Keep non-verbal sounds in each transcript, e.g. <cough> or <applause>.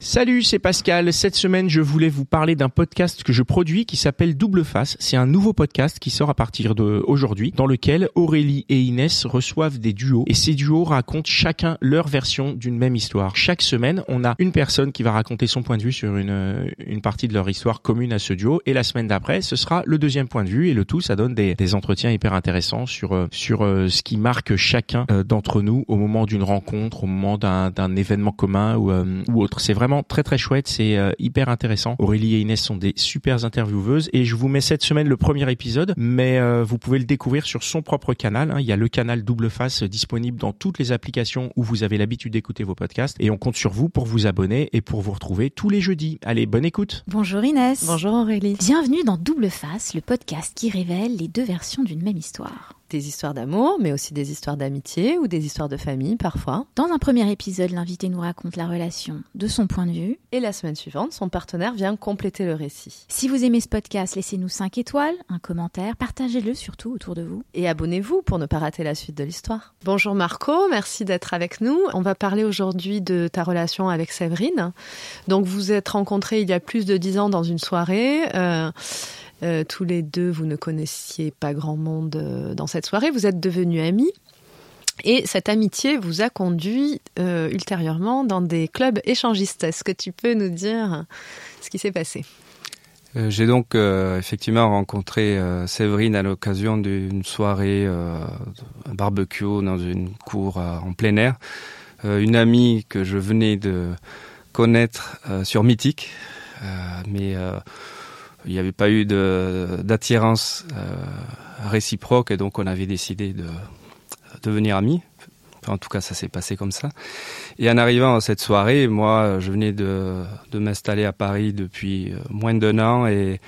Salut, c'est Pascal. Cette semaine, je voulais vous parler d'un podcast que je produis qui s'appelle Double Face. C'est un nouveau podcast qui sort à partir d'aujourd'hui, dans lequel Aurélie et Inès reçoivent des duos. Et ces duos racontent chacun leur version d'une même histoire. Chaque semaine, on a une personne qui va raconter son point de vue sur une, une partie de leur histoire commune à ce duo. Et la semaine d'après, ce sera le deuxième point de vue. Et le tout, ça donne des, entretiens hyper intéressants sur, euh, sur euh, ce qui marque chacun euh, d'entre nous au moment d'une rencontre, au moment d'un événement commun ou, ou autre. C'est vraiment très très chouette, c'est euh, hyper intéressant. Aurélie et Inès sont des super intervieweuses et je vous mets cette semaine le premier épisode, mais euh, vous pouvez le découvrir sur son propre canal. Hein. Il y a le canal Double Face disponible dans toutes les applications où vous avez l'habitude d'écouter vos podcasts et on compte sur vous pour vous abonner et pour vous retrouver tous les jeudis. Allez, bonne écoute. Bonjour Inès. Bonjour Aurélie. Bienvenue dans Double Face, le podcast qui révèle les deux versions d'une même histoire des histoires d'amour, mais aussi des histoires d'amitié ou des histoires de famille parfois. Dans un premier épisode, l'invité nous raconte la relation de son point de vue. Et la semaine suivante, son partenaire vient compléter le récit. Si vous aimez ce podcast, laissez-nous 5 étoiles, un commentaire, partagez-le surtout autour de vous. Et abonnez-vous pour ne pas rater la suite de l'histoire. Bonjour Marco, merci d'être avec nous. On va parler aujourd'hui de ta relation avec Séverine. Donc vous êtes rencontrés il y a plus de 10 ans dans une soirée. Euh, euh, tous les deux, vous ne connaissiez pas grand monde euh, dans cette soirée. Vous êtes devenus amis. Et cette amitié vous a conduit euh, ultérieurement dans des clubs échangistes. Est-ce que tu peux nous dire ce qui s'est passé? J'ai donc effectivement rencontré Séverine à l'occasion d'une soirée, un barbecue dans une cour en plein air. une amie que je venais de connaître sur Mythique, mais il n'y avait pas eu d'attirance euh, réciproque et donc on avait décidé de devenir amis. en tout cas, ça s'est passé comme ça. Et en arrivant à cette soirée, moi, je venais de, de m'installer à Paris depuis euh, moins d'un an et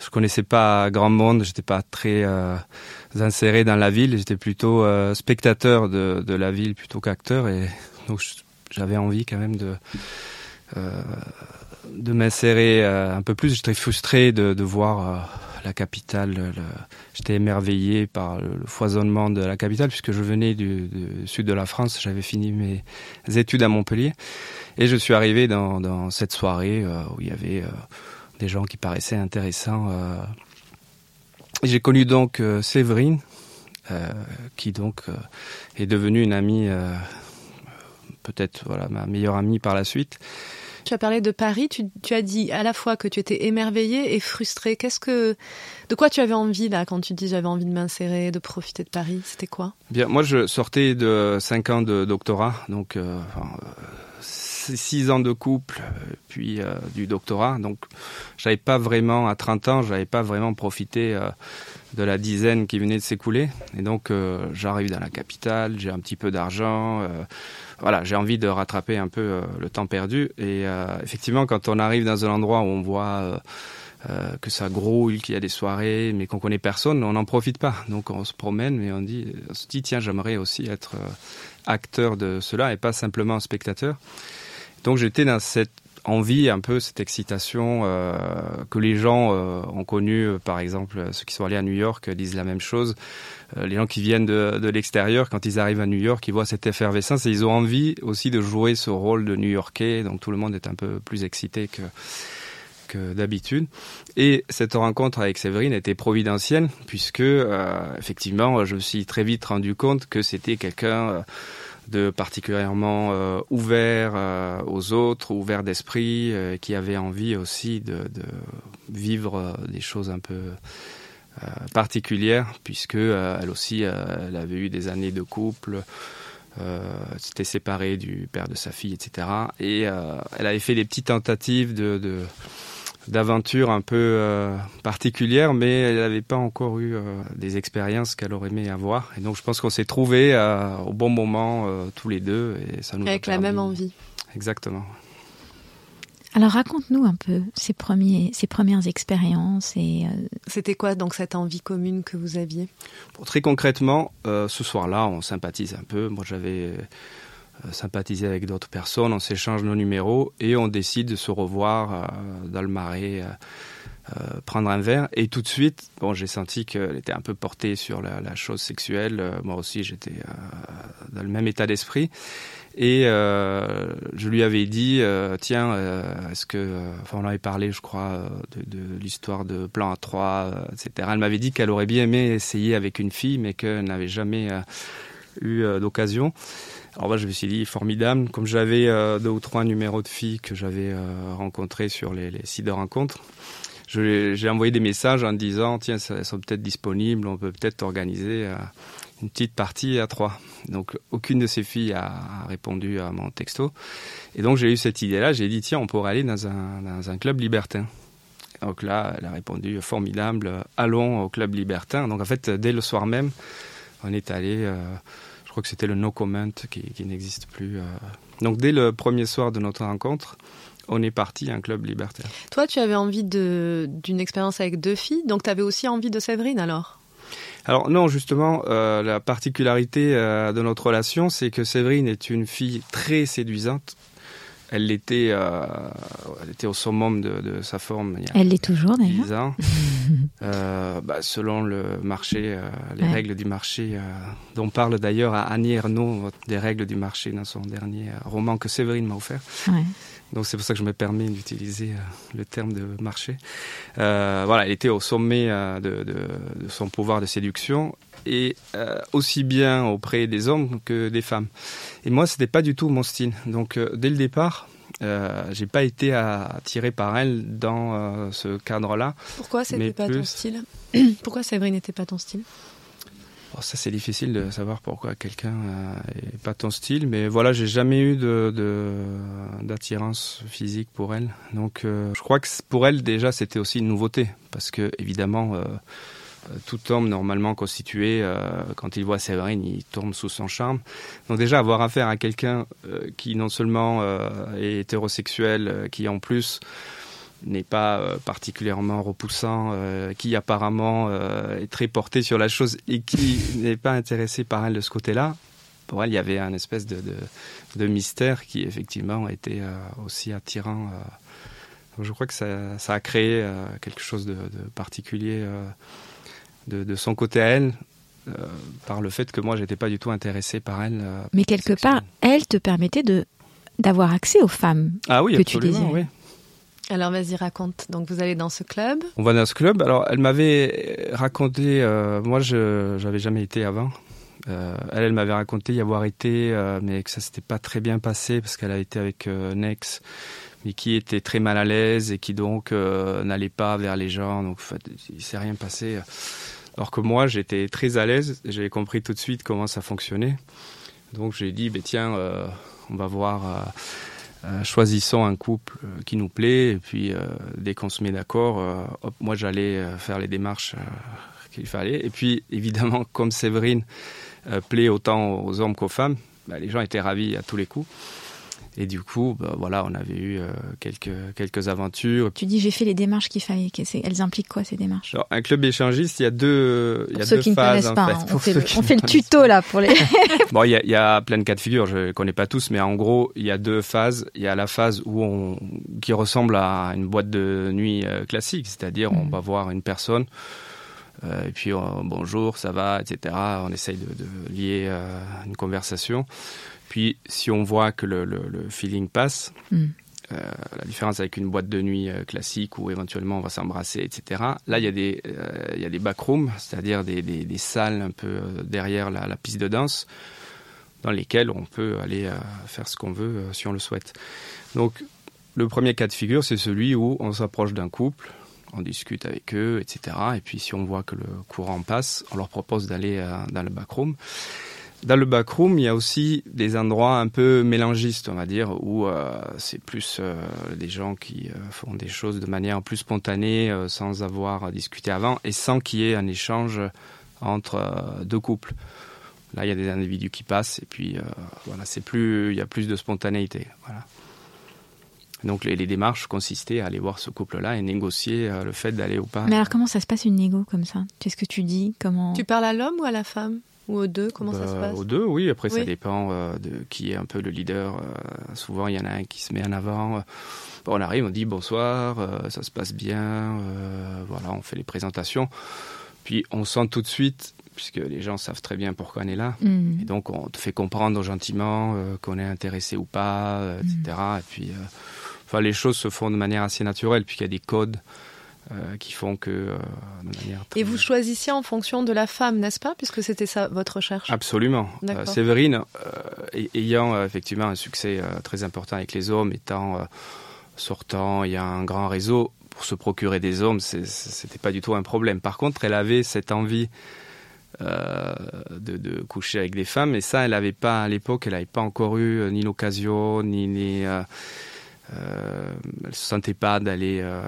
je connaissais pas grand monde. J'étais pas très euh, inséré dans la ville. J'étais plutôt euh, spectateur de, de, la ville plutôt qu'acteur. Et donc, j'avais envie quand même de euh, de m'insérer euh, un peu plus. J'étais frustré de, de voir euh, la capitale. J'étais émerveillé par le, foisonnement de la capitale puisque je venais du, du sud de la France. J'avais fini mes études à Montpellier et je suis arrivé dans, dans cette soirée euh, où il y avait euh, des gens qui paraissaient intéressants. Euh. J'ai connu donc Séverine, qui donc est devenue une amie, peut-être voilà ma meilleure amie par la suite. Tu as parlé de Paris, tu, as dit à la fois que tu étais émerveillé et frustré. Qu'est-ce que, de quoi tu avais envie là quand tu dis j'avais envie de m'insérer, de profiter de Paris? C'était quoi? Bien, moi je sortais de 5 ans de doctorat, donc euh, enfin, 6 ans de couple, puis euh, du doctorat. Donc j'avais pas vraiment, à 30 ans, j'avais pas vraiment profité euh, de la dizaine qui venait de s'écouler. Et donc euh, j'arrive dans la capitale, j'ai un petit peu d'argent voilà, j'ai envie de rattraper un peu euh, le temps perdu. Et euh, effectivement, quand on arrive dans un endroit où on voit euh, euh, que ça grouille, qu'il y a des soirées, mais qu'on connaît personne, on n'en profite pas. Donc on se promène, mais on, dit, on se dit, tiens, j'aimerais aussi être acteur de cela et pas simplement spectateur. Donc j'étais dans cette envie, un peu cette excitation euh, que les gens euh, ont connu, euh, par exemple ceux qui sont allés à New York disent la même chose. Euh, les gens qui viennent de, de l'extérieur, quand ils arrivent à New York, ils voient cette effervescence et ils ont envie aussi de jouer ce rôle de New-Yorkais. Donc tout le monde est un peu plus excité que que d'habitude. Et cette rencontre avec Séverine était providentielle puisque euh, effectivement, je me suis très vite rendu compte que c'était quelqu'un de particulièrement euh, ouvert euh, aux autres, ouvert d'esprit, euh, qui avait envie aussi de, vivre des choses un peu particulières, puisque elle aussi, avait eu des années de couple. S'était séparée du père de sa fille, etc. Et elle avait fait des petites tentatives de d'aventure un peu euh, particulière, mais elle n'avait pas encore eu euh, des expériences qu'elle aurait aimé avoir. Et donc je pense qu'on s'est trouvés euh, au bon moment tous les deux et ça nous avec la même envie. Exactement. Alors raconte-nous un peu ces premiers, ces premières expériences et. C'était quoi donc cette envie commune que vous aviez? Très concrètement, ce soir-là, on sympathise un peu. Moi, j'avais euh, sympathiser avec d'autres personnes, on s'échange nos numéros et on décide de se revoir euh, dans le marais, euh, prendre un verre. Et tout de suite, bon, j'ai senti qu'elle était un peu portée sur la, chose sexuelle. moi aussi, j'étais dans le même état d'esprit. Et je lui avais dit, tiens, est-ce que, enfin, on avait parlé, je crois, de, de l'histoire de Plan A3, etc. Elle m'avait dit qu'elle aurait bien aimé essayer avec une fille, mais qu'elle n'avait jamais eu d'occasion. Alors moi, je me suis dit, formidable. Comme j'avais euh, deux ou trois numéros de filles que j'avais euh, rencontrés sur les, sites de rencontres, j'ai envoyé des messages en disant, tiens, elles sont peut-être disponibles, on peut peut-être organiser euh, une petite partie à trois. Donc aucune de ces filles a répondu à mon texto. Et donc j'ai eu cette idée-là, j'ai dit, tiens, on pourrait aller dans un club libertin. Donc là, elle a répondu, formidable, allons au club libertin. Donc en fait, dès le soir même, on est allé crois que c'était le no comment qui, n'existe plus. Euh. Donc dès le premier soir de notre rencontre, on est parti à un club libertaire. Toi, tu avais envie d'une expérience avec deux filles, donc tu avais aussi envie de Séverine alors? Alors non, justement, euh, la particularité euh, de notre relation, c'est que Séverine est une fille très séduisante, elle était, euh, elle était au summum de, de sa forme. elle l'est toujours d'ailleurs. <laughs> euh, bah, selon le marché, euh, les règles du marché, euh, dont parle d'ailleurs Annie Ernaux des règles du marché dans son dernier roman que Séverine m'a offert. Ouais. Donc c'est pour ça que je me permets d'utiliser le terme de marché. voilà, elle était au sommet de, de, de, son pouvoir de séduction et aussi bien auprès des hommes que des femmes. Et moi, c'était pas du tout mon style. Donc, euh, dès le départ, euh, j'ai pas été attiré par elle dans euh, ce cadre-là. Pourquoi c'était <clears throat> pas ton style Pourquoi Séverine n'était pas ton style? Oh, ça c'est difficile de savoir pourquoi quelqu'un n'est pas ton style, mais voilà, j'ai jamais eu de, d'attirance physique pour elle. Donc je crois que pour elle déjà c'était aussi une nouveauté, parce que évidemment euh, tout homme normalement constitué, euh, quand il voit Séverine, il tombe sous son charme. Donc déjà avoir affaire à quelqu'un euh, qui non seulement est hétérosexuel, qui en plus n'est pas particulièrement repoussant, qui apparemment est très porté sur la chose et qui <laughs> n'est pas intéressé par elle de ce côté-là, pour elle, il y avait un espèce de, mystère qui effectivement était aussi attirant. Donc je crois que ça, ça a créé quelque chose de, de particulier de, son côté à elle, euh, par le fait que moi, j'étais pas du tout intéressé par elle. Euh, Mais quelque part, elle te permettait de d'avoir accès aux femmes ah oui, que tu désirais. Oui. Alors vas-y, raconte. Donc vous allez dans ce club On va dans ce club. Alors elle m'avait raconté, euh, moi je n'avais jamais été avant. elle, elle m'avait raconté y avoir été, mais que ça s'était pas très bien passé parce qu'elle a été avec Nex mais qui était très mal à l'aise et qui donc n'allait pas vers les gens. Donc il s'est rien passé. Alors que moi, j'étais très à l'aise, j'avais compris tout de suite comment ça fonctionnait. Donc j'ai dit, ben, tiens, euh, on va voir, euh, euh, choisissons un couple qui nous plaît, et puis dès qu'on se met d'accord, moi j'allais faire les démarches qu'il fallait. Et puis <laughs> évidemment, comme Séverine plaît autant aux hommes qu'aux femmes, ben, les gens étaient ravis à tous les coups. Et du coup, bah, voilà, on avait eu euh, quelques, quelques aventures. Tu dis j'ai fait les démarches qu'il fallait. Elles impliquent quoi ces démarches? Alors, Un club échangiste, il y a deux, il y a deux qui phases. Ne pas, hein. on, fait le, on fait le, tuto là pour les. <laughs> <laughs> bon, il y, a, il y, a, plein de cas de figure. Je ne connais pas tous, mais en gros, il y a deux phases. Il y a la phase où on, qui ressemble à une boîte de nuit euh, classique, c'est-à-dire on mm. va voir une personne. Euh, et puis bonjour, ça va, etc. On essaye de, de lier euh, une conversation. Puis si on voit que le, le, feeling passe, hmm. euh, la différence avec une boîte de nuit euh, classique où éventuellement on va s'embrasser, etc. Là, il y a des, euh, il y a des backrooms, c'est-à-dire des, des, des, salles un peu derrière la, la, piste de danse, dans lesquelles on peut aller faire ce qu'on veut si on le souhaite. Donc, le premier cas de figure, c'est celui où on s'approche d'un couple, on discute avec eux, etc. Et puis si on voit que le courant passe, on leur propose d'aller dans le backroom. Dans le backroom, il y a aussi des endroits un peu mélangistes, on va dire, où euh, c'est plus euh, des gens qui euh, font des choses de manière plus spontanée, sans avoir discuté avant, et sans qu'il y ait un échange entre deux couples. Là, il y a des individus qui passent, et puis voilà, c'est plus, il y a plus de spontanéité. Voilà. Donc les, les, démarches consistaient à aller voir ce couple-là et négocier le fait d'aller ou pas. Mais alors comment ça se passe une négo comme ça? Qu'est-ce que tu dis? Comment Tu parles à l'homme ou à la femme? Ou aux deux Comment ça se bah, passe Aux deux, oui. Après, ça dépend euh, de qui est un peu le leader. Euh, souvent, il y en a un qui se met en avant. Bon, on arrive, on dit bonsoir, euh, ça se passe bien. voilà, on fait les présentations. Puis, on sent tout de suite, puisque les gens savent très bien pourquoi on est là. Mm. Et donc, on te fait comprendre gentiment qu'on est intéressé ou pas, etc. Mm. Et puis, enfin, les choses se font de manière assez naturelle, puisqu'il y a des codes. Euh, qui font que euh, Et vous choisissiez en fonction de la femme, n'est-ce pas, puisque c'était ça votre recherche Absolument. Euh, Séverine, ayant effectivement un succès très important avec les hommes, étant sortant, il y a un grand réseau pour se procurer des hommes, c'était pas du tout un problème. Par contre, elle avait cette envie de, coucher avec des femmes, et ça, elle n'avait pas à l'époque, elle n'avait pas encore eu ni l'occasion, ni, ni euh, elle se sentait pas d'aller euh,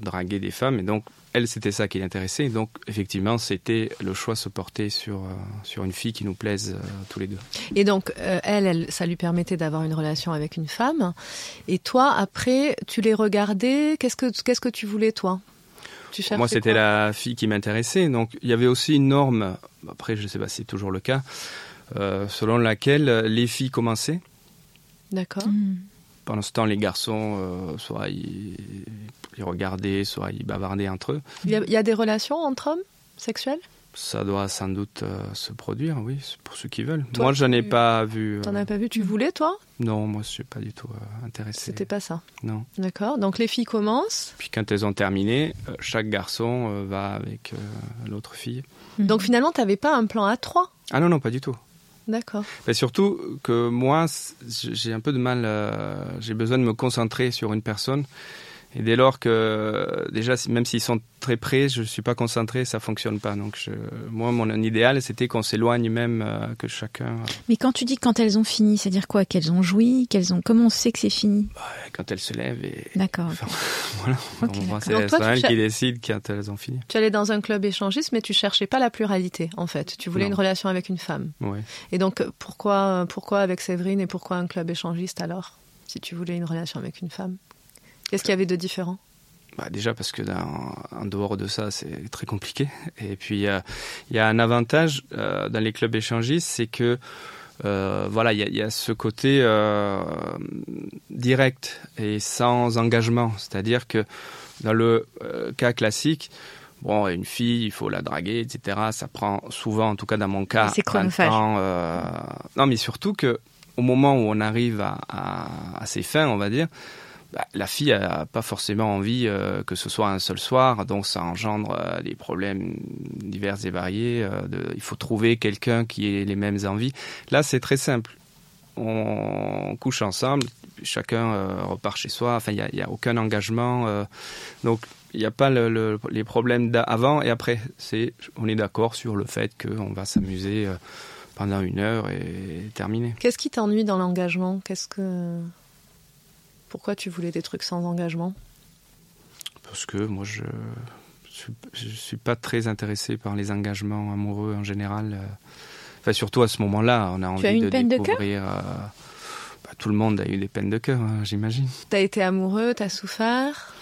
draguer des femmes et donc elle c'était ça qui l'intéressait donc effectivement c'était le choix se porter sur euh, sur une fille qui nous plaise tous les deux. Et donc elle, elle ça lui permettait d'avoir une relation avec une femme. Et toi après tu les regardais qu'est-ce que qu'est-ce que tu voulais toi? Tu moi c'était la fille qui m'intéressait. Donc il y avait aussi une norme après je sais pas si c'est toujours le cas selon laquelle les filles commençaient. D'accord. Hmm pendant ce temps, les garçons, euh, soit ils, regardaient, soit ils bavardaient entre eux. Il y a, des relations entre hommes sexuelles? Ça doit sans doute euh, se produire, oui, pour ceux qui veulent. moi, je n'ai pas vu. Tu n'en as pas vu Tu voulais, toi? Non, moi, je suis pas du tout euh, intéressé. C'était pas ça? Non. D'accord. Donc les filles commencent. Puis quand elles ont terminé, chaque garçon va avec l'autre fille. Donc finalement, tu n'avais pas un plan à trois? Ah non, non, pas du tout. D'accord. Mais surtout que moi, j'ai un peu de mal, euh, j'ai besoin de me concentrer sur une personne et dès lors que, déjà, même s'ils sont très près, je ne suis pas concentré, ça fonctionne pas. Donc, je, moi, mon idéal, c'était qu'on s'éloigne même, euh, que chacun. Euh, Mais quand tu dis quand elles ont fini, c'est-à-dire quoi? Qu'elles ont joui? Qu'elles ont... Comment on sait que c'est fini? Bah, Quand elles se lèvent et. D'accord. <laughs> voilà. c'est elles qui décident quand elles ont fini. Tu allais dans un club échangiste, mais tu cherchais pas la pluralité, en fait. Tu voulais une relation avec une femme. Oui. Et donc, pourquoi, pourquoi avec Séverine et pourquoi un club échangiste alors? Si tu voulais une relation avec une femme Qu'est-ce qu'il y avait de différent? Bah déjà parce que en dehors de ça, c'est très compliqué. Et puis il y a un avantage euh, dans les clubs échangistes, c'est que euh, voilà, il y, a ce côté euh, direct et sans engagement. C'est-à-dire que dans le cas classique, bon, une fille, il faut la draguer, etc. Ça prend souvent, en tout cas dans mon cas, c'est chronophage. non, mais surtout que au moment où on arrive à, à, à ses fins, on va dire, bah, la fille n'a pas forcément envie euh, que ce soit un seul soir, donc ça engendre euh, des problèmes divers et variés. Euh, il faut trouver quelqu'un qui ait les mêmes envies. Là, c'est très simple. On couche ensemble, chacun repart chez soi. Enfin, il n'y a, aucun engagement. donc, il n'y a pas les problèmes d'avant et après. On est d'accord sur le fait qu'on va s'amuser pendant une heure et terminer. Qu'est-ce qui t'ennuie dans l'engagement? Qu'est-ce que pourquoi tu voulais des trucs sans engagement? Parce que moi, je ne suis pas très intéressé par les engagements amoureux en général. Euh. Enfin, surtout à ce moment-là, on a envie une de peine découvrir. De cœur? euh, bah, tout le monde a eu des peines de cœur, hein, j'imagine. Tu as été amoureux, tu as souffert?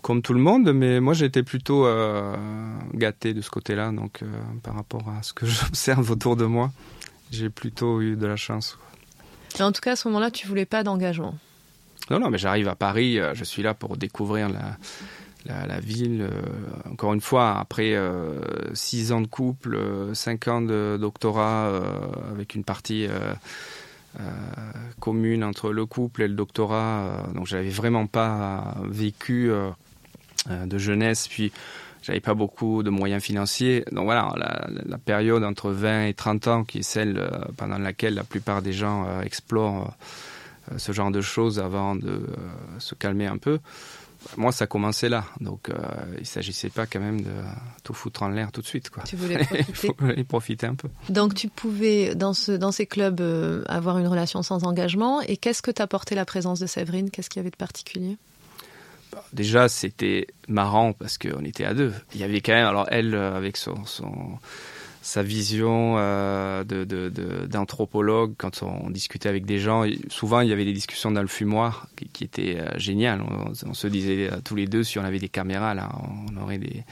Comme tout le monde, mais moi j'étais plutôt euh, gâté de ce côté-là, donc par rapport à ce que <laughs> j'observe autour de moi, j'ai plutôt eu de la chance. en tout cas, à ce moment-là, tu voulais pas d'engagement? Non, non, mais j'arrive à Paris, euh, je suis là pour découvrir la, ville. Euh, encore une fois, après euh, six ans de couple, cinq ans de doctorat avec une partie commune entre le couple et le doctorat, donc j'avais vraiment pas vécu de jeunesse, puis j'avais pas beaucoup de moyens financiers. Donc voilà, la, la, période entre 20 et 30 ans, qui est celle pendant laquelle la plupart des gens explorent euh, ce genre de choses avant de euh, se calmer un peu. moi, ça commençait là. Donc, euh, il s'agissait pas quand même de tout foutre en l'air tout de suite. Quoi. Tu voulais profiter. <laughs> Il faut y profiter un peu. Donc, tu pouvais, dans, ce, dans ces clubs, euh, avoir une relation sans engagement. Et qu'est-ce que t'apportait la présence de Séverine? Qu'est-ce qu'il y avait de particulier? Déjà, c'était marrant parce qu'on était à deux. Il y avait quand même, alors elle, euh, avec son, son sa vision euh, de- de- de- d'anthropologue, quand on discutait avec des gens, souvent il y avait des discussions dans le fumoir qui, qui étaient euh, géniales. On, on se disait euh, tous les deux, si on avait des caméras, là, on aurait des,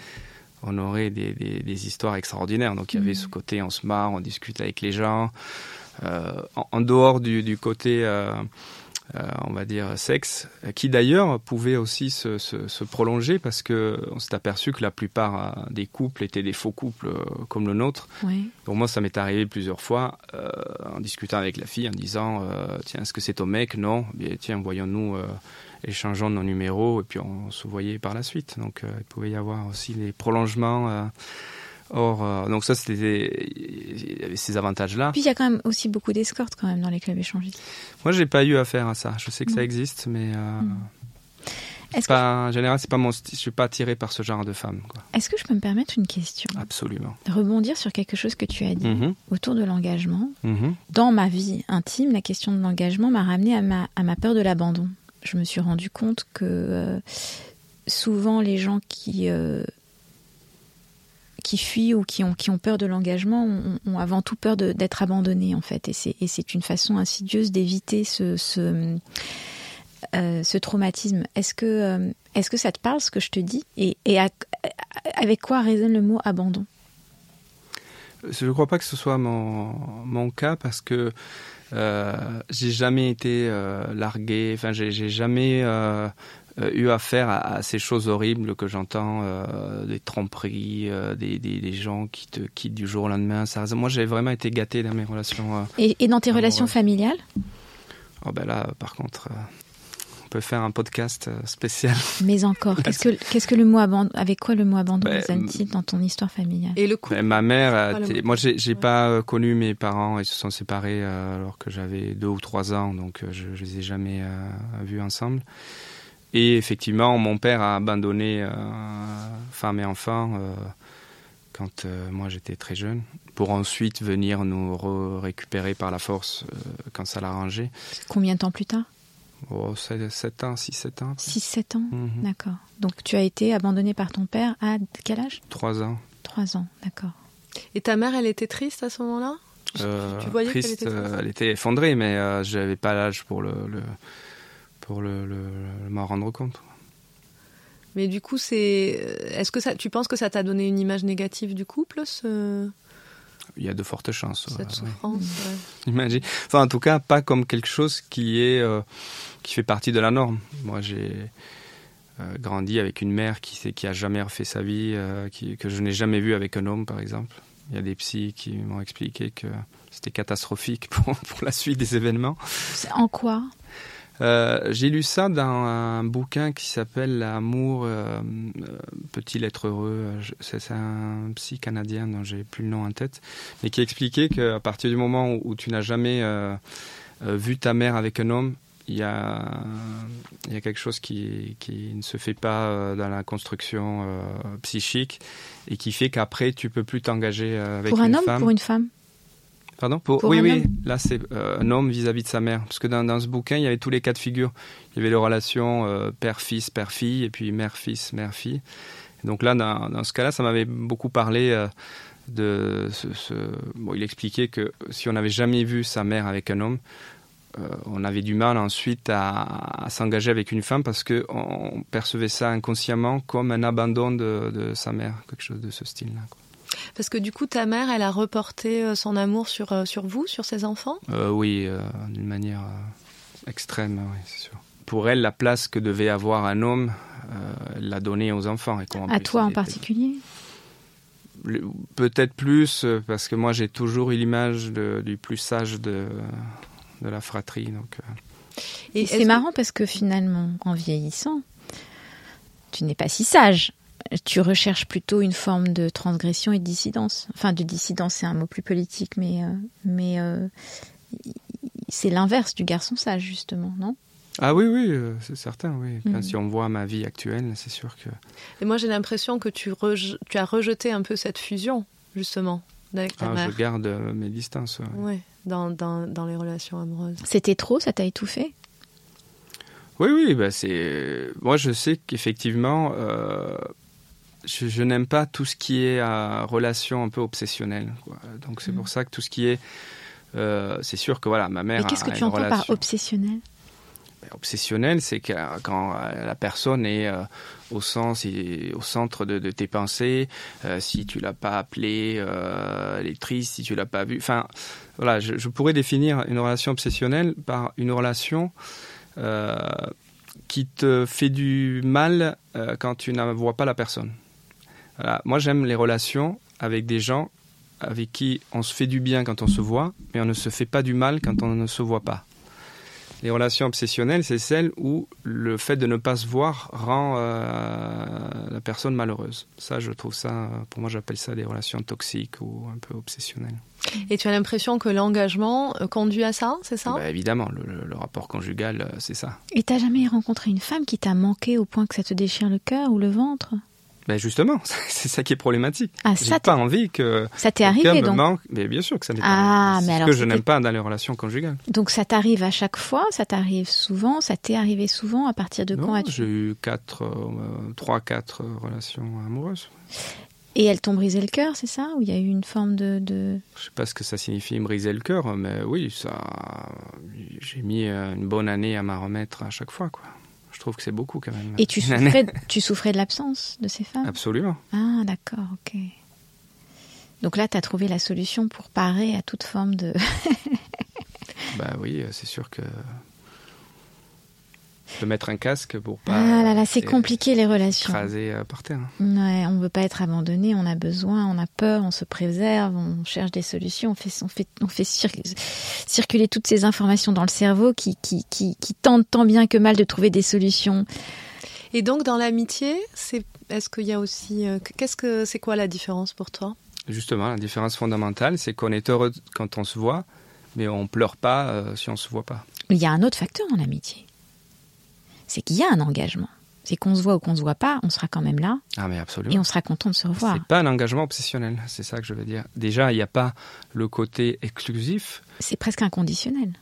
on aurait des, des- des histoires extraordinaires. Donc il y avait ce côté, on se marre, on discute avec les gens. Euh, en, en dehors du, du côté, euh, on va dire, sexe, euh, qui d'ailleurs pouvait aussi se, se- se prolonger parce que on s'est aperçu que la plupart euh, des couples étaient des faux couples euh, comme le nôtre. Oui. Pour moi, ça m'est arrivé plusieurs fois euh, en discutant avec la fille, en disant euh, Tiens, est-ce que c'est ton mec? Non. Bien, tiens, voyons-nous, euh, échangeons nos numéros, et puis on se voyait par la suite. Donc, euh, il pouvait y avoir aussi des prolongements. Hors, euh, donc, ça, c'était. Il y avait ces avantages-là. Puis il y a quand même aussi beaucoup d'escortes quand même dans les clubs échangistes. Moi, j'ai pas eu affaire à ça. Je sais que ça existe, mais. euh, pas, en général, c'est pas mon. Je suis pas attiré par ce genre de femme. Quoi. est-ce que je peux me permettre une question? Absolument. Rebondir sur quelque chose que tu as dit Mhm, autour de l'engagement. mhm. Dans ma vie intime, la question de l'engagement m'a ramené à ma, à ma peur de l'abandon. Je me suis rendu compte que euh, souvent les gens qui, qui fuient ou qui ont, qui ont peur de l'engagement ont, avant tout peur d'être abandonnés en fait. Et c'est, une façon insidieuse d'éviter ce, ce, euh, traumatisme. Est-ce que, euh, est-ce que ça te parle ce que je te dis? Et, et avec quoi résonne le mot abandon? Je ne crois pas que ce soit mon, mon cas parce que euh, j'ai jamais été euh, largué. Enfin, j'ai jamais eu affaire à, à ces choses horribles que j'entends, euh, des tromperies, euh, des, des, des gens qui te quittent du jour au lendemain. Ça, moi, j'ai vraiment été gâté dans mes relations. euh. et, et dans tes relations familiales? Oh, ben là, par contre, euh, on peut faire un podcast euh, spécial. <laughs> Mais encore, qu'est-ce que, qu'est-ce que le mot abandon, avec quoi le mot abandon Ben, résonne-t-il dans ton histoire familiale? Et le coup Mais ma mère, moi j'ai j'ai Ouais. pas euh, connu mes parents, ils se sont séparés euh, alors que j'avais deux ou trois ans, donc euh, je, je les ai jamais euh, vus ensemble. Et effectivement, mon père a abandonné euh, femme et enfants euh, quand euh, moi j'étais très jeune, pour ensuite venir nous re- récupérer par la force euh, quand ça l'arrangeait. Combien de temps plus tard? Oh, 7 ans, 6-7 ans. 6-7 ans? Mhm. D'accord. Donc tu as été abandonné par ton père à quel âge? 3 ans. 3 ans, d'accord. Et ta mère, elle était triste à ce moment-là? Euh, tu voyais qu'elle triste, était triste elle était effondrée, mais euh, j'avais pas l'âge pour le, le- pour le, le- le- m'en rendre compte. Mais du coup, c'est. Est-ce que ça, tu penses que ça t'a donné une image négative du couple, ce- Il y a de fortes chances. cette ouais, souffrance ouais. <laughs> Imagine. Enfin, en tout cas, pas comme quelque chose qui est euh, qui fait partie de la norme. Moi, j'ai euh, grandi avec une mère qui qui a jamais refait sa vie, euh, qui, que je n'ai jamais vu avec un homme, par exemple. Il y a des psys qui m'ont expliqué que c'était catastrophique <laughs> pour, pour la suite des événements. C'est En quoi? J'ai lu ça dans un bouquin qui s'appelle L'amour euh, euh, peut-il être heureux C'est un psy canadien dont j'ai plus le nom en tête, mais qui expliquait qu'à partir du moment où, tu n'as jamais euh, euh, vu ta mère avec un homme, il y a, il y a quelque chose qui, qui ne se fait pas euh, dans la construction euh, psychique et qui fait qu'après tu peux plus t'engager euh, avec Pour un une homme femme. pour une femme? Pardon pour, Pour Oui, oui, homme là c'est euh, un homme vis-à-vis de sa mère. Parce que dans, dans ce bouquin, il y avait tous les cas de figure. Il y avait les relations euh, père-fils, père-fille, et puis mère-fils, mère-fille. Donc là, dans, dans ce cas-là, ça m'avait beaucoup parlé euh, de ce, ce- Bon, il expliquait que si on n'avait jamais vu sa mère avec un homme, on avait du mal ensuite à, à s'engager avec une femme parce que on percevait ça inconsciemment comme un abandon de, de sa mère, quelque chose de ce style-là. Parce que du coup, ta mère, elle a reporté euh, son amour sur, euh, sur vous, sur ses enfants? Euh, oui, euh, d'une manière euh, extrême, oui, c'est sûr. Pour elle, la place que devait avoir un homme, euh, elle l'a donnée aux enfants. Et comment À plus toi en était- particulier? Peut-être plus, parce que moi j'ai toujours eu l'image de- du plus sage de, de la fratrie. Donc, Et c'est marrant parce que finalement, en vieillissant, tu n'es pas si sage. Tu recherches plutôt une forme de transgression et de dissidence. Enfin, de dissidence, c'est un mot plus politique, mais, euh, mais euh, c'est l'inverse du garçon sage, justement, non? Ah oui, oui, euh, c'est certain, oui. Mhm. Si on voit ma vie actuelle, c'est sûr que... Et moi, j'ai l'impression que tu, as rejeté un peu cette fusion, justement, avec ta Ah, mère. je garde mes distances. Ouais, dans, dans, dans les relations amoureuses. C'était trop, ça t'a étouffé? Oui, oui, bah c'est. Moi, je sais qu'effectivement, euh, je, je n'aime pas tout ce qui est euh, relation un peu obsessionnelle. quoi. Donc, c'est Mm. pour ça que tout ce qui est. euh, c'est sûr que voilà, ma mère. Et qu'est-ce que tu entends par obsessionnel Ben, obsessionnel, c'est euh, quand la personne est euh, au sens et au centre de, de tes pensées, si tu l'as pas appelée, euh, elle est triste, si tu l'as pas vue. Enfin, voilà, je, je pourrais définir une relation obsessionnelle par une relation qui te fait du mal euh, quand tu ne vois pas la personne. Voilà. Moi, j'aime les relations avec des gens avec qui on se fait du bien quand on se voit, mais on ne se fait pas du mal quand on ne se voit pas. Les relations obsessionnelles, c'est celles où le fait de ne pas se voir rend euh, la personne malheureuse. Ça, je trouve ça, pour moi, j'appelle ça des relations toxiques ou un peu obsessionnelles. Et tu as l'impression que l'engagement euh, conduit à ça, c'est ça? Bah, évidemment, le, le- le rapport conjugal, euh, c'est ça. Et t'as jamais rencontré une femme qui t'a manqué au point que ça te déchire le cœur ou le ventre? Ben justement, <laughs> c'est ça qui est problématique. Ah, J'ai pas envie que ça t'est arrivé donc manque. Mais bien sûr que ça pas Ah, arrivé. mais C'est alors ce que je n'aime pas dans les relations conjugales. Donc ça t'arrive à chaque fois, ça t'arrive souvent, ça t'est arrivé souvent, à partir de quand Non, as-tu J'ai eu quatre, euh, trois, quatre relations amoureuses. Et elles t'ont brisé le cœur, c'est ça? Ou il y a eu une forme de... de... Je sais pas ce que ça signifie briser le cœur, mais oui, ça, j'ai mis euh, une bonne année à m'en remettre à chaque fois, quoi. Je trouve que c'est beaucoup quand même. Et tu souffrais, tu souffrais de l'absence de ces femmes? Absolument. Ah d'accord, ok. Donc là, tu as trouvé la solution pour parer à toute forme de... Bah oui, euh, c'est sûr que de mettre un casque pour pas. ah là là, c'est euh, compliqué les relations. Écraser euh, par terre. Ouais, on veut pas être abandonné, on a besoin, on a peur, on se préserve, on cherche des solutions, on fait, on fait, on fait cir- circuler toutes ces informations dans le cerveau qui, qui, qui, qui tentent tant bien que mal de trouver des solutions. Et donc, dans l'amitié, c'est est-ce qu'il y a aussi. euh, Qu'est-ce que c'est quoi la différence pour toi? Justement, la différence fondamentale, c'est qu'on est heureux quand on se voit, mais on pleure pas euh, si on se voit pas. Il y a un autre facteur dans l'amitié. C'est qu'il y a un engagement. C'est qu'on se voit ou qu'on se voit pas, on sera quand même là Ah mais absolument. et on sera content de se revoir. C'est pas un engagement obsessionnel, c'est ça que je veux dire. Déjà, il n'y a pas le côté exclusif. C'est presque inconditionnel.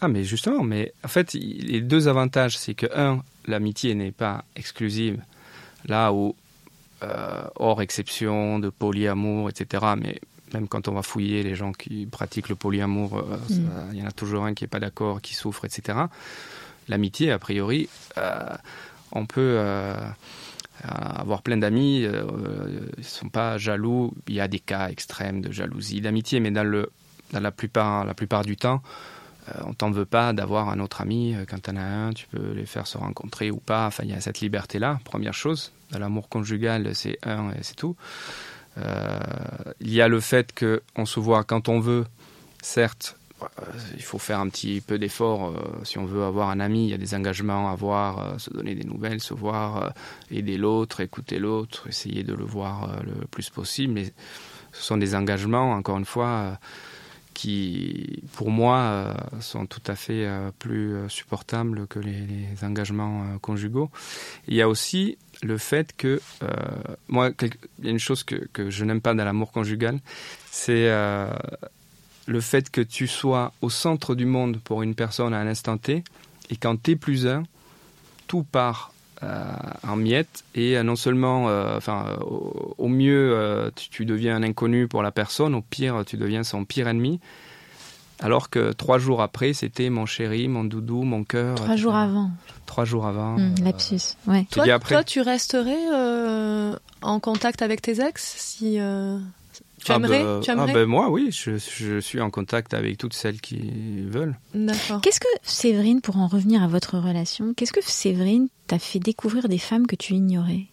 Ah, mais justement, mais en fait, les deux avantages, c'est que, un, l'amitié n'est pas exclusive, là où, euh, hors exception de polyamour, etc., mais même quand on va fouiller les gens qui pratiquent le polyamour, euh, Mm. il y en a toujours un qui n'est pas d'accord, qui souffre, etc. L'amitié, a priori, euh, on peut euh, avoir plein d'amis, euh, ils ne sont pas jaloux. Il y a des cas extrêmes de jalousie, d'amitié, mais dans, la, plupart, du temps, euh, on t'en veut pas d'avoir un autre ami. Euh, Quand tu en as un, tu peux les faire se rencontrer ou pas. Enfin, il y a cette liberté-là, première chose. Dans l'amour conjugal, c'est un et c'est tout. Euh, il y a le fait qu'on se voit quand on veut, certes. Euh, Il faut faire un petit peu d'effort euh, si on veut avoir un ami. Il y a des engagements à avoir, euh, se donner des nouvelles, se voir, aider l'autre, écouter l'autre, essayer de le voir le plus possible. Mais ce sont des engagements, encore une fois, qui, pour moi, sont tout à fait plus supportables que les, engagements conjugaux. Il y a aussi le fait que, moi, il y a une chose que, je n'aime pas dans l'amour conjugal, c'est le fait que tu sois au centre du monde pour une personne à un instant T, et quand t'es plus un, tout part euh, en miettes et euh, non seulement, euh, enfin, euh, au, au mieux, euh, tu, tu deviens un inconnu pour la personne, au pire, tu deviens son pire ennemi. Alors que trois jours après, c'était mon chéri, mon doudou, mon cœur. Trois etc. jours avant. Trois jours avant. Euh, lapsus. Ouais. toi, après. toi, tu resterais euh, en contact avec tes ex si. euh, Tu Ah aimerais, bah, tu ah bah, moi, oui, je, je suis en contact avec toutes celles qui veulent. D'accord. Qu'est-ce que Séverine, pour en revenir à votre relation, qu'est-ce que Séverine t'a fait découvrir des femmes que tu ignorais?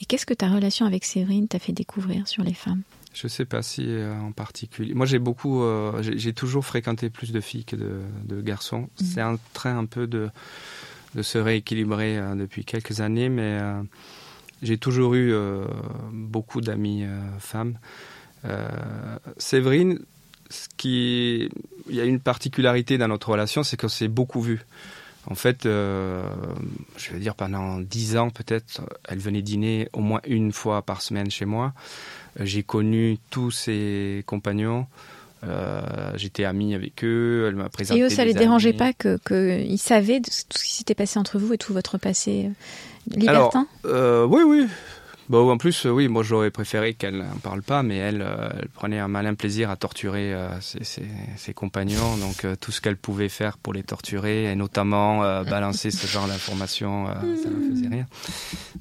Et qu'est-ce que ta relation avec Séverine t'a fait découvrir sur les femmes? Je sais pas si euh, en particulier. Moi, j'ai beaucoup, euh, j'ai j'ai toujours fréquenté plus de filles que de, de garçons. Mhm. C'est en train un peu de, de se rééquilibrer euh, depuis quelques années, mais euh, j'ai toujours eu euh, beaucoup d'amis euh, femmes. Euh, Séverine, ce qui, il y a une particularité dans notre relation, c'est qu'on s'est beaucoup vu. En fait, euh, je veux dire, pendant dix ans peut-être, elle venait dîner au moins une fois par semaine chez moi. Euh, j'ai connu tous ses compagnons. Euh, J'étais ami avec eux. Elle m'a présenté. Et eux, ça les dérangeait amis. pas que qu'ils savaient de tout ce qui s'était passé entre vous et tout votre passé libertin Euh, oui, oui. Bon, en plus, euh, oui, moi j'aurais préféré qu'elle n'en parle pas, mais elle, euh, elle prenait un malin plaisir à torturer euh, ses, ses- ses compagnons, donc euh, tout ce qu'elle pouvait faire pour les torturer, et notamment <laughs> balancer ce genre d'informations, ça me <laughs> faisait rire.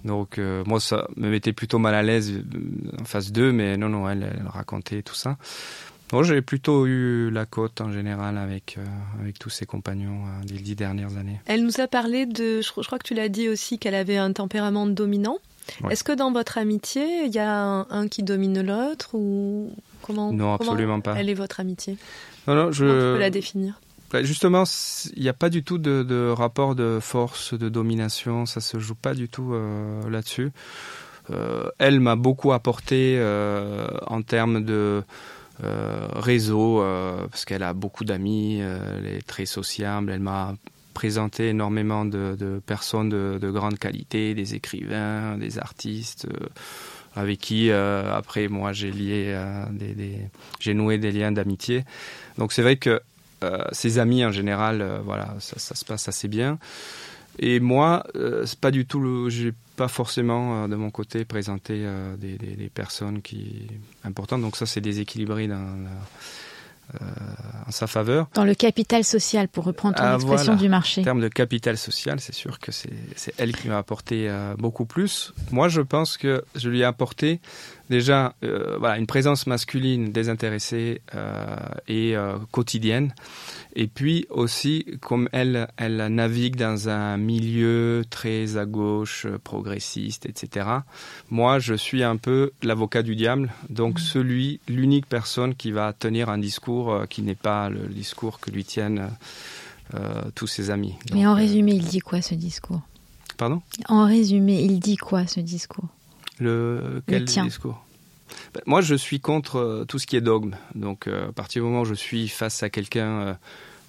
Donc moi, ça me mettait plutôt mal à l'aise en face d'eux, mais non, non, elle, elle racontait tout ça. Bon, j'ai plutôt eu la côte en général avec, euh, avec tous ses compagnons euh, des dix dernières années. Elle nous a parlé de, je, je crois que tu l'as dit aussi, qu'elle avait un tempérament dominant. Ouais. Est-ce que dans votre amitié, il y a un, un qui domine l'autre ou comment Non, comment absolument pas. Elle est votre amitié? Non, non, je... Comment tu peux la définir? Bah, Justement, il n'y a pas du tout de, de rapport de force, de domination, ça se joue pas du tout euh, là-dessus. Euh, elle m'a beaucoup apporté euh, en termes de réseau, parce qu'elle a beaucoup d'amis, elle est très sociable, elle m'a présenté énormément de, personnes de, de grande qualité, des écrivains, des artistes, euh, avec qui euh, après moi euh, j'ai noué des liens d'amitié. Donc c'est vrai que ses amis en général, voilà, ça, se passe assez bien. Et moi, c'est pas du tout j'ai pas forcément de mon côté présenté des, personnes qui importantes. Donc ça, c'est déséquilibré dans en sa faveur. Dans le capital social, pour reprendre ton Ah, expression voilà. du marché. En termes de capital social, c'est sûr que c'est c'est elle qui m'a apporté euh, beaucoup plus. Moi, je pense que je lui ai apporté déjà euh, voilà, une présence masculine désintéressée euh, et euh, quotidienne. Et puis aussi, comme elle, elle navigue dans un milieu très à gauche, progressiste, etc. Moi, je suis un peu l'avocat du diable, donc celui, l'unique personne qui va tenir un discours qui n'est pas le discours que lui tiennent tous ses amis. Mais Donc, en résumé, il dit quoi ce discours? Pardon? En résumé, il dit quoi ce discours? Le quel tien. discours Ben, Moi, je suis contre euh, tout ce qui est dogme. Donc, euh, à partir du moment où je suis face à quelqu'un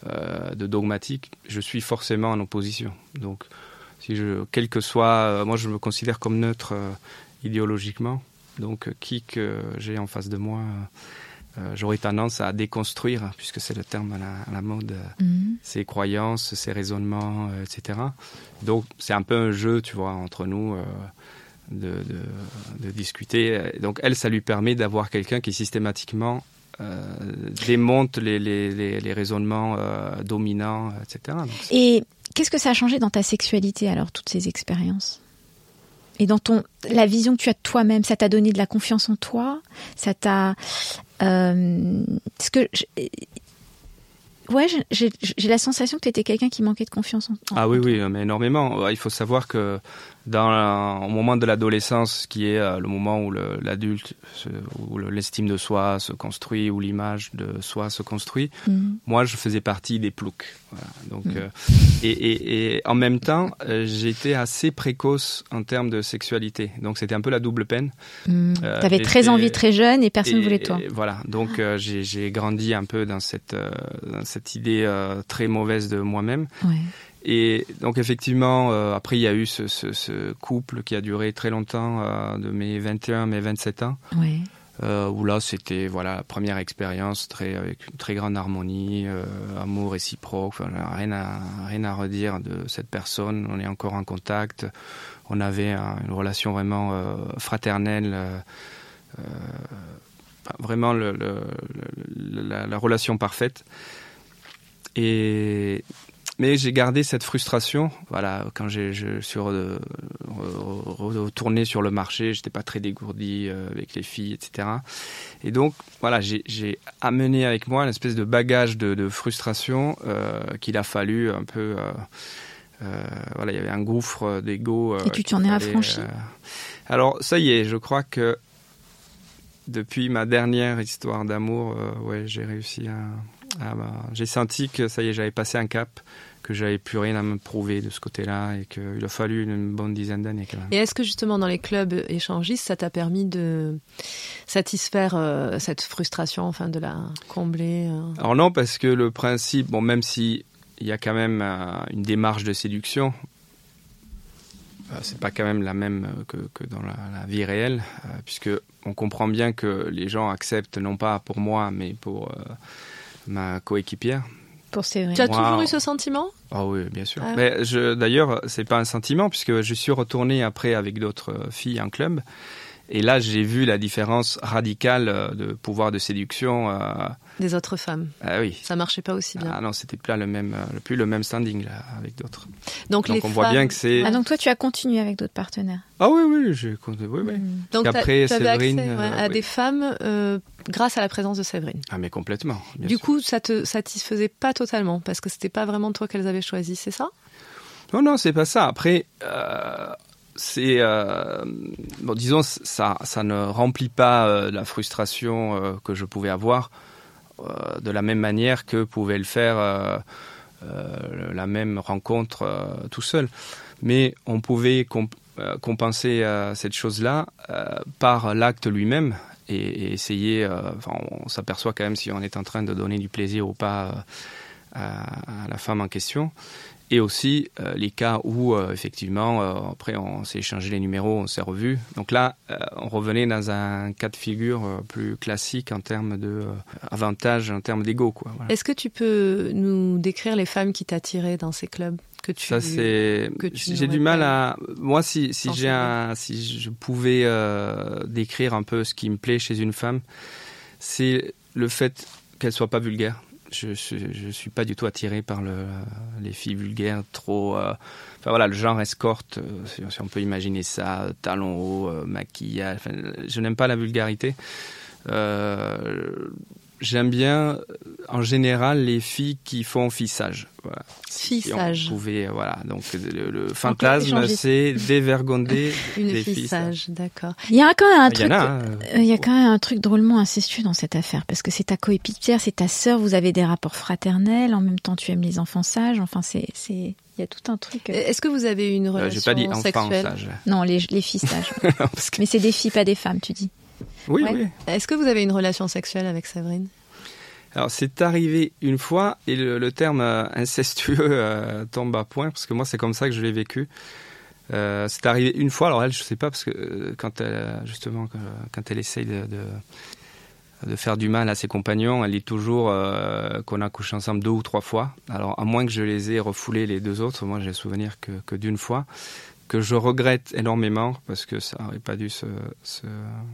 euh, de dogmatique, je suis forcément en opposition. Donc, si je, quel que soit, moi, je me considère comme neutre idéologiquement. Donc, qui que j'ai en face de moi, euh, j'aurais tendance à déconstruire, puisque c'est le terme à la, à la mode. euh, Mhm. ses croyances, ses raisonnements, euh, etc. Donc c'est un peu un jeu, tu vois, entre nous de, de, de discuter. Donc elle, ça lui permet d'avoir quelqu'un qui systématiquement euh, démonte les, les, les, les raisonnements euh, dominants, etc. Donc, Et qu'est-ce que ça a changé dans ta sexualité alors, toutes ces expériences? Et dans ton, la vision que tu as de toi-même, ça t'a donné de la confiance en toi? Ça t'a. Euh, ce que. je- Ouais, j'ai- la sensation que tu étais quelqu'un qui manquait de confiance en toi. Ah oui, oui, mais énormément. Il faut savoir que dans la- au moment de l'adolescence, qui est euh, le moment où l'adulte, où le- l'estime de soi se construit, où l'image de soi se construit, Mhm. moi, je faisais partie des ploucs. Voilà. Donc, Mm. euh, et, et, et en même temps, euh, j'étais assez précoce en termes de sexualité. Donc, c'était un peu la double peine. Mhm. Euh, T'avais et- très envie très jeune et personne ne voulait toi. et voilà. Donc, euh, j'ai j'ai grandi un peu dans cette, dans cette idée très mauvaise de moi-même. Ouais. Et donc effectivement, euh, après il y a eu ce, ce, ce couple qui a duré très longtemps, euh, de mes 21 mes 27 ans, Ouais. euh, où là c'était voilà la première expérience très avec une très grande harmonie, amour réciproque, enfin, rien à rien à redire de cette personne. On est encore en contact. On avait un- une relation vraiment fraternelle. vraiment le, le- le- la, la relation parfaite. Et mais j'ai gardé cette frustration. Voilà, quand je suis re- re- retourné sur le marché, j'étais pas très dégourdi euh, avec les filles, etc. Et donc, voilà, j'ai amené avec moi une espèce de bagage de, de frustration euh, qu'il a fallu un peu. euh, euh, voilà, il y avait un gouffre d'ego. Et tu t'en es affranchi Alors, ça y est, je crois que depuis ma dernière histoire d'amour, ouais, j'ai réussi à, à- j'ai senti que ça y est, j'avais passé un cap, que j'avais plus rien à me prouver de ce côté-là et qu'il a fallu une bonne dizaine d'années. Et est-ce que justement dans les clubs échangistes, ça t'a permis de satisfaire euh, cette frustration, enfin de la combler euh? Alors non, parce que le principe, bon, même si il y a quand même une démarche de séduction. c'est pas quand même la même que, que dans la, la, vie réelle, puisque on comprend bien que les gens acceptent non pas pour moi, mais pour ma coéquipière. Pour Séverine. Tu as toujours eu ce sentiment? Ah oui, bien sûr. Ah. Mais je, d'ailleurs, c'est pas un sentiment puisque je suis retourné après avec d'autres filles en club. Et là, j'ai vu la différence radicale euh, de pouvoir de séduction. Euh, Des autres femmes. Ah oui. Ça marchait pas aussi bien. Ah non, c'était plus le même, euh, plus le même standing là avec d'autres. Donc, on voit bien que c'est. Ah donc toi, tu as continué avec d'autres partenaires. Ah oui, oui, j'ai continué. Oui, oui. Hmm. Donc après, tu avais accès à des femmes grâce à la présence de Séverine. Ah mais complètement. du coup, ça te satisfaisait pas totalement parce que c'était pas vraiment toi qu'elles avaient choisi, c'est ça? Non, non, c'est pas ça. Après c'est euh, bon, disons ça ça ne remplit pas euh, la frustration euh, que je pouvais avoir euh, de la même manière que pouvait le faire euh, la même rencontre tout seul. Mais on pouvait comp compenser cette chose là par l'acte lui-même et, essayer on s'aperçoit quand même si on est en train de donner du plaisir ou pas à la femme en question et aussi euh, les cas où euh, effectivement euh, après on s'est échangé les numéros, on s'est revu. Donc là, on revenait dans un cas de figure plus classique en termes de avantages, en termes d'ego. Voilà. Est-ce que tu peux nous décrire les femmes qui t'attiraient dans ces clubs que tu ça c'est j'ai du mal à moi si si j'ai un si je pouvais décrire un peu ce qui me plaît chez une femme c'est le fait qu'elle soit pas vulgaire je, suis pas du tout attiré par le, les filles vulgaires trop. Euh, enfin voilà, le genre escorte, euh, si, si on peut imaginer ça, talons hauts, euh, maquillage. Enfin, je n'aime pas la vulgarité. Euh, J'aime bien, en général, les filles qui font fissage. Voilà. Fissage. Si pouvait, voilà. Donc le, le fantasme, c'est dévergonder <laughs> Une des fissage, d'accord. Il y a quand même un truc. Il y, a, il y a quand même un truc drôlement incestueux dans cette affaire parce que c'est ta coépitière, c'est ta sœur, vous avez des rapports fraternels. En même temps, tu aimes les enfants sages. Enfin, c'est c'est il y a tout un truc. Est-ce que vous avez une relation euh, pas dit sexuelle? sage. Non, les, les filles sages. <laughs> que... Mais c'est des filles, pas des femmes, tu dis. Oui, ouais. oui. Est-ce que vous avez une relation sexuelle avec Séverine alors c'est arrivé une fois et le, le terme euh, incestueux euh, tombe à point parce que moi c'est comme ça que je l'ai vécu. Euh, c'est arrivé une fois. Alors elle, je sais pas parce que quand elle justement quand elle essaye de, de, de faire du mal à ses compagnons, elle dit toujours qu'on a couché ensemble deux ou trois fois. Alors à moins que je les ai refoulés les deux autres, moi j'ai le souvenir que, que d'une fois que je regrette énormément parce que ça n'aurait pas dû se, se,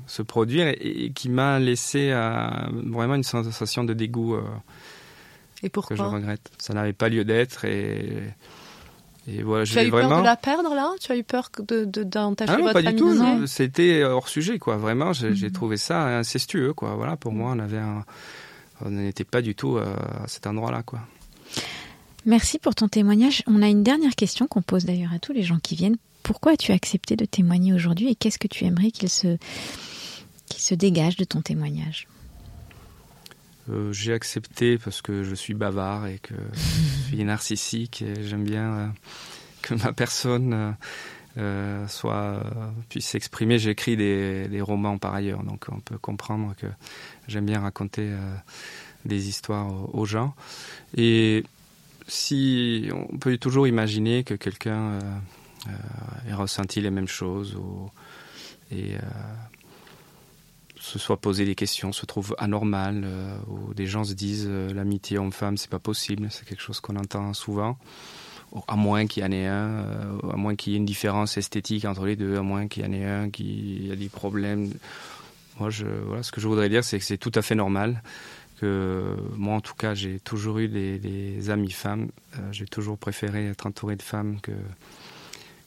se produire et, et qui m'a laissé euh, vraiment une sensation de dégoût euh, et pourquoi que je regrette. Ça n'avait pas lieu d'être et, et voilà, tu as eu vraiment... peur de la perdre là? Tu as eu peur de, de, d'entacher ah non, votre pas du tout. C'était hors sujet quoi. Vraiment, j'ai, Mhm. j'ai trouvé ça incestueux quoi. Voilà, pour moi, on avait un, on n'était pas du tout euh, à cet endroit-là quoi. Merci pour ton témoignage. On a une dernière question qu'on pose d'ailleurs à tous les gens qui viennent. Pourquoi as-tu accepté de témoigner aujourd'hui et qu'est-ce que tu aimerais qu'il se, qu'il se dégage de ton témoignage? Euh, J'ai accepté parce que je suis bavard et que <laughs> je suis narcissique et j'aime bien euh, que ma personne euh, soit puisse s'exprimer. J'écris des, des romans par ailleurs, donc on peut comprendre que j'aime bien raconter des histoires aux, aux gens. Et si on peut toujours imaginer que quelqu'un euh, euh, ait ressenti les mêmes choses et euh, se soit posé des questions, se trouve anormal, euh, ou des gens se disent euh, l'amitié homme-femme c'est pas possible, c'est quelque chose qu'on entend souvent, à moins qu'il y en ait un, à moins qu'il y ait une différence esthétique entre les deux, à moins qu'il y en ait un qui a des problèmes. Moi, ce que je voudrais dire, c'est que c'est tout à fait normal. Que moi, en tout cas, j'ai toujours eu des, des amis femmes. Euh, j'ai toujours préféré être entouré de femmes que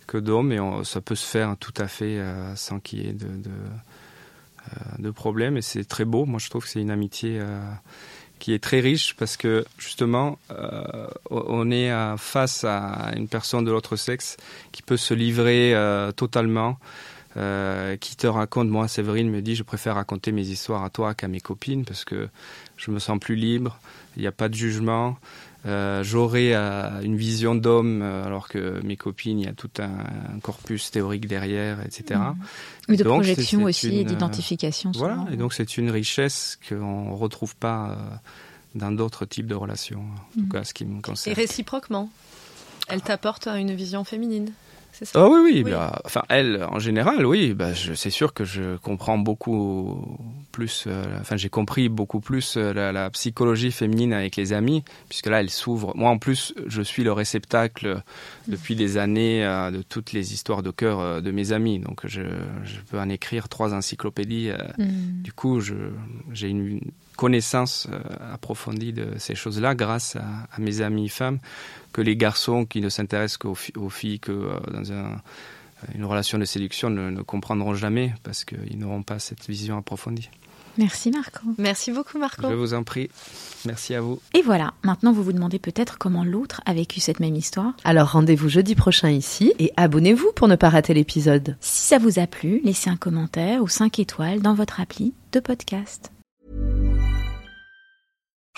que d'hommes, et ça peut se faire tout à fait euh, sans qu'il y ait de, de, euh, de problème. Et c'est très beau. Moi, je trouve que c'est une amitié qui est très riche parce que justement, on est face à une personne de l'autre sexe qui peut se livrer totalement. Euh, qui te raconte, moi Séverine me dit je préfère raconter mes histoires à toi qu'à mes copines parce que je me sens plus libre, il n'y a pas de jugement, euh, j'aurai euh, une vision d'homme alors que mes copines, il y a tout un, un corpus théorique derrière, etc. Mmh. Oui, de Donc, projection aussi et d'identification. Voilà, souvent. et donc c'est une richesse qu'on ne retrouve pas euh, dans d'autres types de relations, en tout Mhm. cas ce qui me Et concerne. réciproquement, elle t'apporte une vision féminine. C'est ça Ah oui, oui, Oui. bah, enfin elle, en général, oui, bah, je- c'est sûr que je comprends beaucoup plus, euh, enfin j'ai compris beaucoup plus euh, la, la psychologie féminine avec les amis, puisque là elle s'ouvre. Moi en plus, je suis le réceptacle depuis des années euh, de toutes les histoires de cœur euh, de mes amis, donc je, je peux en écrire trois encyclopédies. Mm. du coup, je- j'ai une connaissance euh, approfondie de ces choses-là grâce à, à mes amis femmes, que les garçons qui ne s'intéressent qu'aux fi- aux filles que euh, dans un- une relation de séduction ne, ne comprendront jamais parce qu'ils n'auront pas cette vision approfondie. Merci Marco. Merci beaucoup, Marco. Je vous en prie. Merci à vous. Et voilà, maintenant vous vous demandez peut-être comment l'autre a vécu cette même histoire. Alors rendez-vous jeudi prochain ici et abonnez-vous pour ne pas rater l'épisode. Si ça vous a plu, laissez un commentaire ou 5 étoiles dans votre appli de podcast.